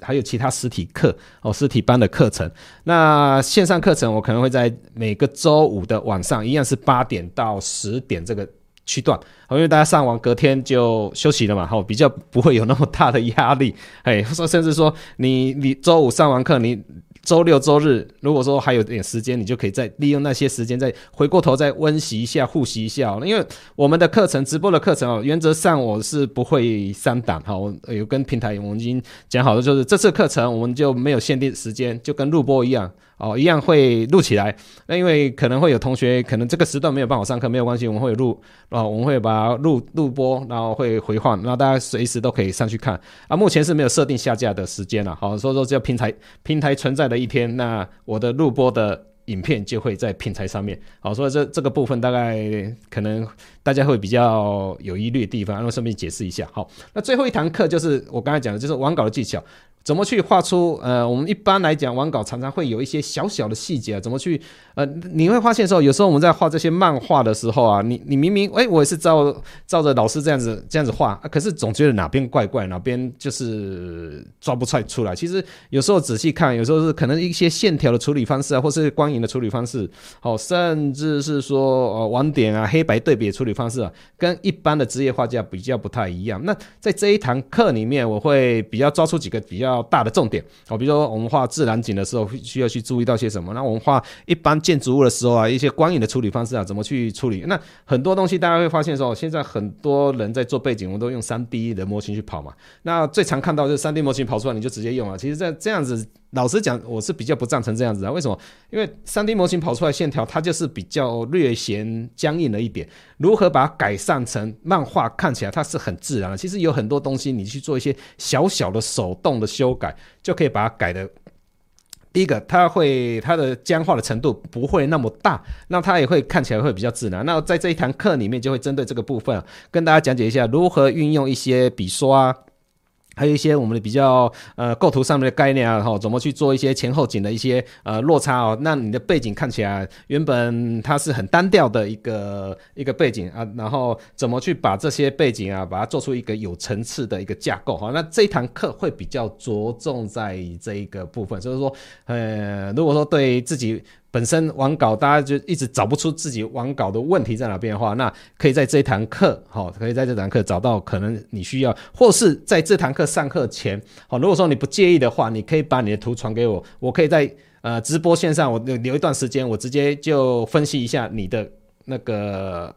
Speaker 1: 还有其他实体课哦，实体班的课程。那线上课程我可能会在每个周五的晚上，一样是八点到十点这个区段，因为大家上完隔天就休息了嘛，哈，比较不会有那么大的压力，哎，说甚至说你你周五上完课你。周六周日，如果说还有点时间，你就可以再利用那些时间，再回过头再温习一下、复习一下。因为我们的课程、直播的课程哦，原则上我是不会删档哈。我有跟平台我们已经讲好了，就是这次课程我们就没有限定时间，就跟录播一样。哦，一样会录起来。那因为可能会有同学，可能这个时段没有办法上课，没有关系，我们会录啊，我们会把它录录播，然后会回放，然后大家随时都可以上去看。啊，目前是没有设定下架的时间了。好，所以说只要平台平台存在的一天，那我的录播的影片就会在平台上面。好，所以这这个部分大概可能大家会比较有疑虑的地方，然后顺便解释一下。好，那最后一堂课就是我刚才讲的，就是网稿的技巧。怎么去画出？呃，我们一般来讲，网稿常常会有一些小小的细节啊。怎么去？呃，你会发现说，有时候我们在画这些漫画的时候啊，你你明明，诶，我也是照照着老师这样子这样子画啊，可是总觉得哪边怪怪，哪边就是抓不出来出来。其实有时候仔细看，有时候是可能一些线条的处理方式啊，或是光影的处理方式，哦，甚至是说呃网点啊、黑白对比的处理方式啊，跟一般的职业画家比较不太一样。那在这一堂课里面，我会比较抓出几个比较。大的重点哦，比如说我们画自然景的时候，需要去注意到些什么？那我们画一般建筑物的时候啊，一些光影的处理方式啊，怎么去处理？那很多东西大家会发现说，现在很多人在做背景，我们都用三 D 的模型去跑嘛。那最常看到就是三 D 模型跑出来，你就直接用了。其实在这样子，老实讲，我是比较不赞成这样子啊。为什么？因为三 D 模型跑出来线条，它就是比较略显僵硬了一点。如何把它改善成漫画看起来它是很自然的？其实有很多东西，你去做一些小小的手动的修改，就可以把它改的。第一个，它会它的僵化的程度不会那么大，那它也会看起来会比较自然。那在这一堂课里面，就会针对这个部分跟大家讲解一下如何运用一些笔刷。还有一些我们的比较呃构图上面的概念啊，哈，怎么去做一些前后景的一些呃落差哦，那你的背景看起来原本它是很单调的一个一个背景啊，然后怎么去把这些背景啊，把它做出一个有层次的一个架构哈，那这一堂课会比较着重在这一个部分，所以说呃，如果说对自己。本身网稿大家就一直找不出自己网稿的问题在哪边的话，那可以在这一堂课，好，可以在这堂课找到可能你需要，或是在这堂课上课前，好，如果说你不介意的话，你可以把你的图传给我，我可以在呃直播线上我留一段时间，我直接就分析一下你的那个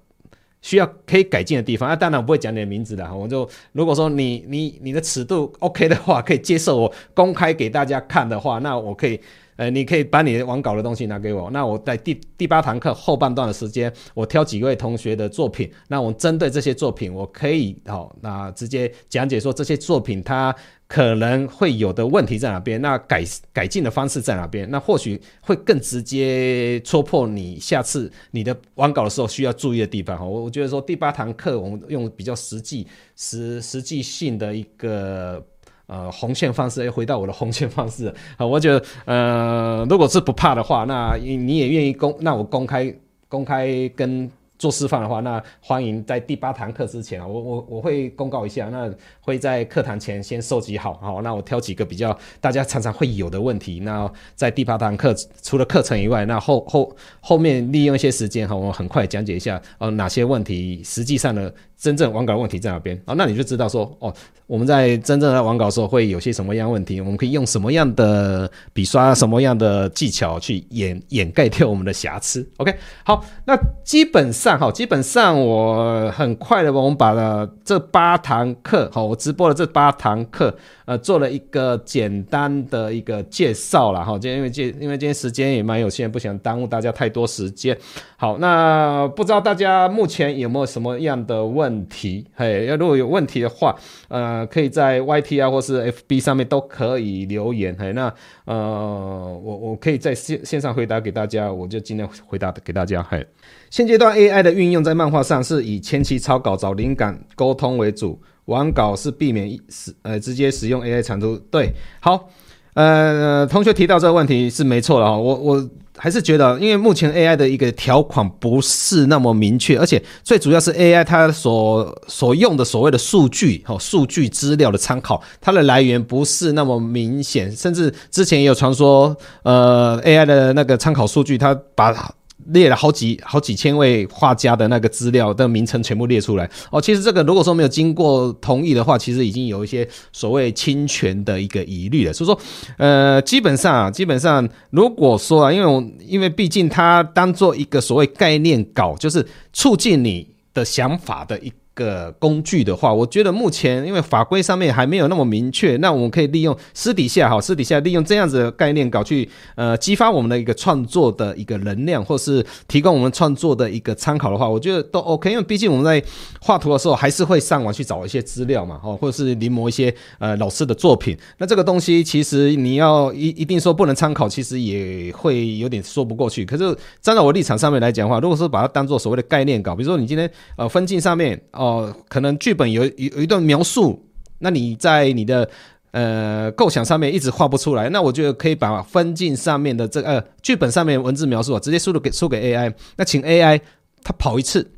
Speaker 1: 需要可以改进的地方。那、啊、当然我不会讲你的名字的，我就如果说你你你的尺度 OK 的话，可以接受我公开给大家看的话，那我可以。呃，你可以把你的网稿的东西拿给我，那我在第第八堂课后半段的时间，我挑几位同学的作品，那我针对这些作品，我可以好、哦，那直接讲解说这些作品它可能会有的问题在哪边，那改改进的方式在哪边，那或许会更直接戳破你下次你的网稿的时候需要注意的地方哈。我我觉得说第八堂课我们用比较实际实实际性的一个。呃，红线方式，又回到我的红线方式啊，我觉得，呃，如果是不怕的话，那你也愿意公，那我公开公开跟。做示范的话，那欢迎在第八堂课之前，我我我会公告一下，那会在课堂前先收集好，好，那我挑几个比较大家常常会有的问题，那在第八堂课除了课程以外，那后后后面利用一些时间哈，我很快讲解一下，呃，哪些问题实际上的真正网稿问题在哪边啊？那你就知道说，哦，我们在真正的网稿的时候会有些什么样问题，我们可以用什么样的笔刷，什么样的技巧去掩掩盖掉我们的瑕疵。OK，好，那基本上。哈，基本上我很快的，我们把了这八堂课，好，我直播的这八堂课，呃，做了一个简单的一个介绍了，哈，今天因为今因为今天时间也蛮有限，不想耽误大家太多时间。好，那不知道大家目前有没有什么样的问题？嘿，要如果有问题的话，呃，可以在 YT 啊或是 FB 上面都可以留言，嘿，那呃，我我可以在线线上回答给大家，我就尽量回答给大家，嘿。现阶段 AI 的运用在漫画上是以前期草稿找灵感沟通为主，完稿是避免使呃直接使用 AI 产出。对，好，呃，同学提到这个问题是没错的哈，我我还是觉得，因为目前 AI 的一个条款不是那么明确，而且最主要是 AI 它所所用的所谓的数据哦，数据资料的参考，它的来源不是那么明显，甚至之前也有传说，呃，AI 的那个参考数据，它把。列了好几好几千位画家的那个资料的名称全部列出来哦，其实这个如果说没有经过同意的话，其实已经有一些所谓侵权的一个疑虑了。所以说，呃，基本上啊，基本上如果说啊，因为我因为毕竟它当做一个所谓概念稿，就是促进你的想法的一。个工具的话，我觉得目前因为法规上面还没有那么明确，那我们可以利用私底下哈，私底下利用这样子的概念稿去呃激发我们的一个创作的一个能量，或是提供我们创作的一个参考的话，我觉得都 OK。因为毕竟我们在画图的时候还是会上网去找一些资料嘛，哦，或者是临摹一些呃老师的作品。那这个东西其实你要一一定说不能参考，其实也会有点说不过去。可是站在我立场上面来讲的话，如果说把它当做所谓的概念稿，比如说你今天呃分镜上面。哦，可能剧本有有有一段描述，那你在你的呃构想上面一直画不出来，那我觉得可以把分镜上面的这呃剧本上面文字描述啊，直接输入给输给 AI，那请 AI 它跑一次，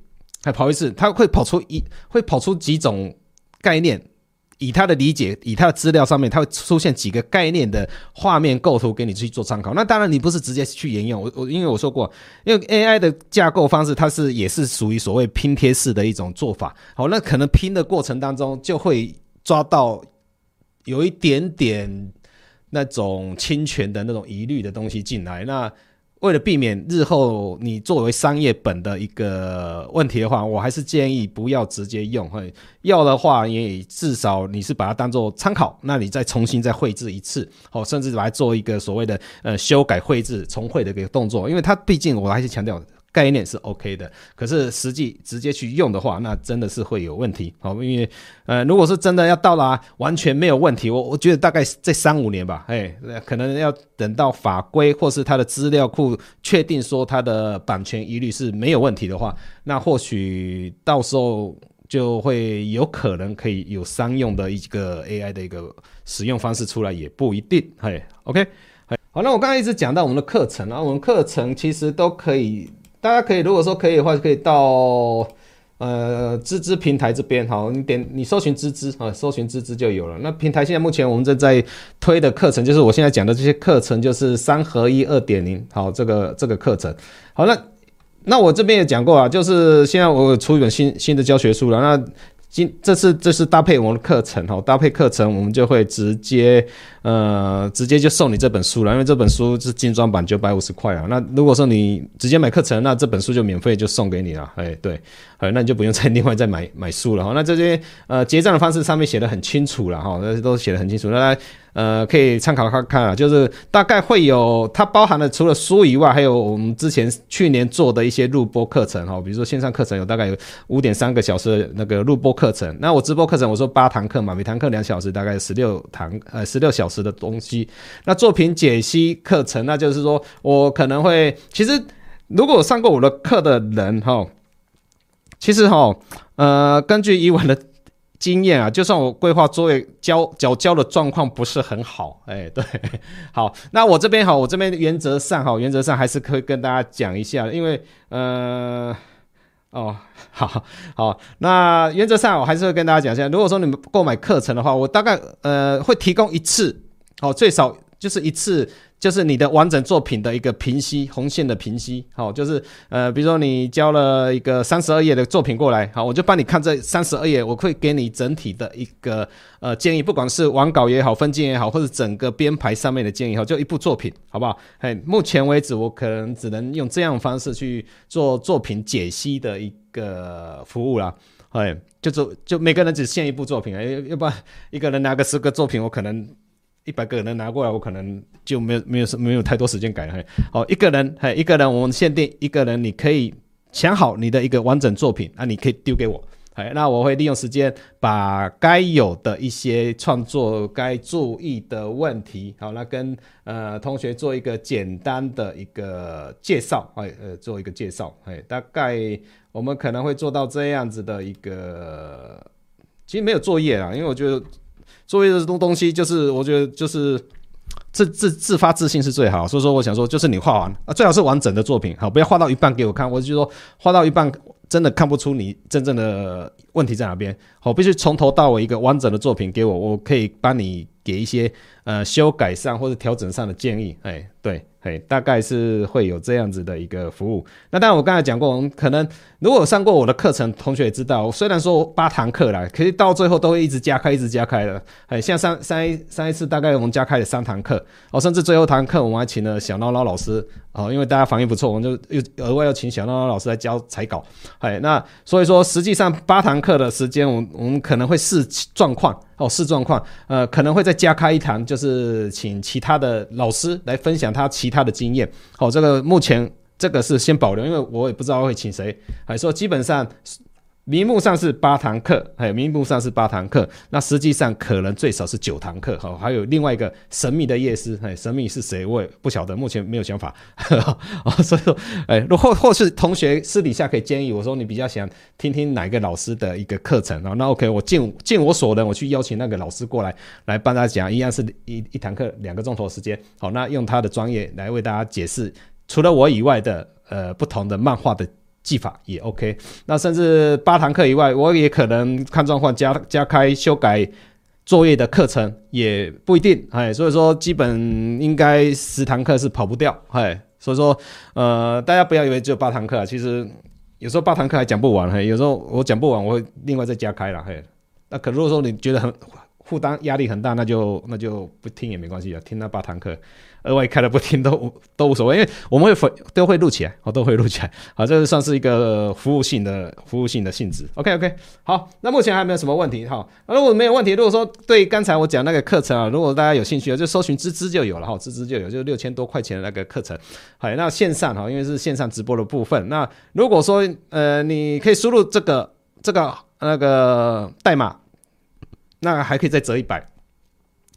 Speaker 1: 还跑一次，它会跑出一会跑出几种概念。以他的理解，以他的资料上面，他会出现几个概念的画面构图给你去做参考。那当然，你不是直接去沿用。我我因为我说过，因为 AI 的架构方式，它是也是属于所谓拼贴式的一种做法。好，那可能拼的过程当中就会抓到有一点点那种侵权的那种疑虑的东西进来。那为了避免日后你作为商业本的一个问题的话，我还是建议不要直接用。会要的话，也至少你是把它当做参考，那你再重新再绘制一次，哦，甚至来做一个所谓的呃修改绘制重绘的一个动作，因为它毕竟我还是强调。概念是 OK 的，可是实际直接去用的话，那真的是会有问题。好，因为呃，如果是真的要到达完全没有问题，我我觉得大概这三五年吧，哎，可能要等到法规或是它的资料库确定说它的版权一律是没有问题的话，那或许到时候就会有可能可以有商用的一个 AI 的一个使用方式出来，也不一定。嘿，OK，好，那我刚才一直讲到我们的课程啊，我们课程其实都可以。大家可以，如果说可以的话，可以到呃吱吱平台这边，好，你点你搜寻吱吱啊，搜寻吱吱就有了。那平台现在目前我们正在推的课程，就是我现在讲的这些课程，就是三合一二点零，好，这个这个课程。好，那那我这边也讲过啊，就是现在我出一本新新的教学书了，那。今这次这是搭配我们的课程哦，搭配课程我们就会直接呃直接就送你这本书了，因为这本书是精装版九百五十块啊。那如果说你直接买课程，那这本书就免费就送给你了。哎，对，哎，那你就不用再另外再买买书了哈。那这些呃结账的方式上面写的很清楚了哈，那都写的很清楚。那呃，可以参考看看啊，就是大概会有它包含了除了书以外，还有我们之前去年做的一些录播课程哈，比如说线上课程有大概有五点三个小时的那个录播课程，那我直播课程我说八堂课嘛，每堂课两小时，大概十六堂呃十六小时的东西。那作品解析课程，那就是说我可能会，其实如果上过我的课的人哈，其实哈呃根据以往的。经验啊，就算我规划作业交缴交的状况不是很好，哎，对，好，那我这边好，我这边原则上哈，原则上还是可以跟大家讲一下，因为呃，哦，好好，那原则上我还是会跟大家讲一下，如果说你们购买课程的话，我大概呃会提供一次，哦，最少就是一次。就是你的完整作品的一个评析，红线的评析，好，就是呃，比如说你交了一个三十二页的作品过来，好，我就帮你看这三十二页，我会给你整体的一个呃建议，不管是完稿也好，分镜也好，或者整个编排上面的建议，好，就一部作品，好不好？嘿，目前为止我可能只能用这样方式去做作品解析的一个服务啦，哎，就做就每个人只限一部作品，哎，要不然一个人拿个十个作品，我可能。一百个人拿过来，我可能就没有没有没有太多时间改了。好，一个人，嘿，一个人，我们限定一个人，你可以想好你的一个完整作品，那你可以丢给我，哎，那我会利用时间把该有的一些创作该注意的问题，好，那跟呃同学做一个简单的一个介绍，哎，呃，做一个介绍，哎，大概我们可能会做到这样子的一个，其实没有作业啊，因为我觉得。作业的东东西就是，我觉得就是自自自发自信是最好，所以说我想说，就是你画完啊，最好是完整的作品，好，不要画到一半给我看，我就说画到一半真的看不出你真正的问题在哪边，好，必须从头到尾一个完整的作品给我，我可以帮你给一些呃修改上或者调整上的建议，哎，对。哎，大概是会有这样子的一个服务。那当然，我刚才讲过，我们可能如果有上过我的课程，同学也知道，虽然说八堂课啦，可是到最后都会一直加开，一直加开的。哎，像上上一上一次，大概我们加开了三堂课，哦，甚至最后堂课我们还请了小闹闹老师，哦，因为大家反应不错，我们就又额外要请小闹闹老师来教彩稿。哎，那所以说实际上八堂课的时间，我我们可能会视状况。哦，视状况，呃，可能会再加开一堂，就是请其他的老师来分享他其他的经验。好，这个目前这个是先保留，因为我也不知道会请谁，还说基本上。名目上是八堂课，哎，名目上是八堂课，那实际上可能最少是九堂课，哈，还有另外一个神秘的夜师，哎，神秘是谁我也不晓得，目前没有想法，啊，所以说，哎，如或或是同学私底下可以建议我说，你比较想听听哪个老师的一个课程啊？那 OK，我尽尽我所能，我去邀请那个老师过来，来帮他讲，一样是一一堂课两个钟头时间，好，那用他的专业来为大家解释，除了我以外的呃不同的漫画的。技法也 OK，那甚至八堂课以外，我也可能看状况加加开修改作业的课程，也不一定，哎，所以说基本应该十堂课是跑不掉，哎，所以说呃，大家不要以为只有八堂课，其实有时候八堂课还讲不完，嘿，有时候我讲不完，我会另外再加开了，嘿，那可如果说你觉得很负担压力很大，那就那就不听也没关系啊，听那八堂课。额外开了不听都都无所谓，因为我们会都会录起来，我都会录起来。好，这个算是一个服务性的服务性的性质。OK OK，好，那目前还没有什么问题。哈，如果没有问题，如果说对刚才我讲那个课程啊，如果大家有兴趣啊，就搜寻“吱吱”就有了哈，“吱吱”就有，就六千多块钱的那个课程。好，那线上哈，因为是线上直播的部分。那如果说呃，你可以输入这个这个那个代码，那还可以再折一百。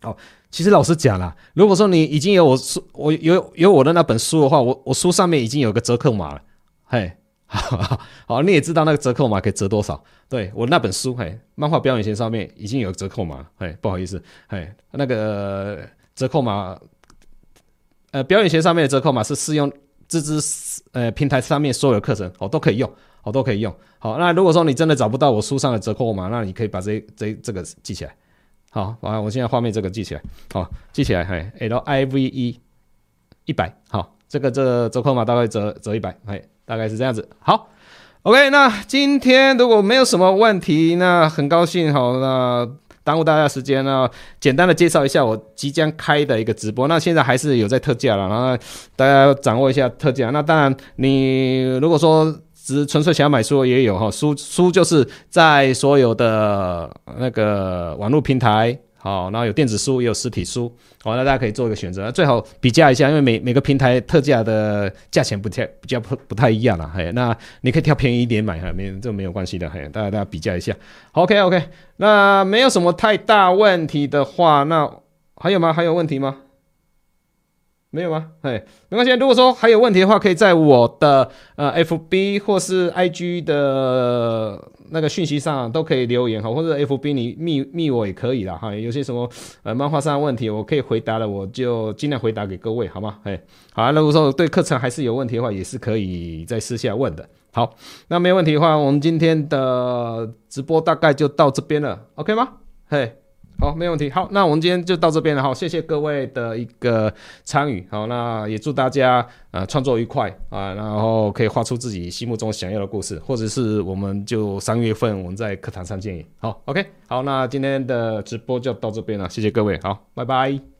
Speaker 1: 哦。其实老实讲啦，如果说你已经有我书，我有有我的那本书的话，我我书上面已经有个折扣码了，嘿，好，好你也知道那个折扣码可以折多少？对，我那本书，嘿，漫画表演学上面已经有折扣码了，嘿，不好意思，嘿，那个折扣码，呃，表演学上面的折扣码是适用吱吱呃平台上面所有的课程，哦，都可以用，哦，都可以用。好，那如果说你真的找不到我书上的折扣码，那你可以把这这这个记起来。好，完，我现在画面这个记起来，好，记起来，嘿，L I V E 一百，好，这个这个折扣码大概折折一百，嘿，大概是这样子。好，OK，那今天如果没有什么问题，那很高兴，好，那耽误大家时间呢，简单的介绍一下我即将开的一个直播，那现在还是有在特价了，然后大家掌握一下特价。那当然，你如果说只纯粹想要买书也有哈，书书就是在所有的那个网络平台，好，然后有电子书也有实体书，好，那大家可以做一个选择，最好比价一下，因为每每个平台特价的价钱不太比较不不太一样了，嘿，那你可以挑便宜一点买哈，没这没有关系的，嘿，大家大家比价一下，OK OK，那没有什么太大问题的话，那还有吗？还有问题吗？没有吗？哎，没关系。如果说还有问题的话，可以在我的呃 FB 或是 IG 的那个讯息上都可以留言哈，或者 FB 你密密我也可以啦哈。有些什么呃漫画上的问题，我可以回答的，我就尽量回答给各位，好吗？哎，好啊。如果说对课程还是有问题的话，也是可以在私下问的。好，那没问题的话，我们今天的直播大概就到这边了，OK 吗？嘿。好，没问题。好，那我们今天就到这边了。好，谢谢各位的一个参与。好，那也祝大家呃创作愉快啊，然后可以画出自己心目中想要的故事，或者是我们就三月份我们在课堂上见。好，OK。好，那今天的直播就到这边了，谢谢各位。好，拜拜。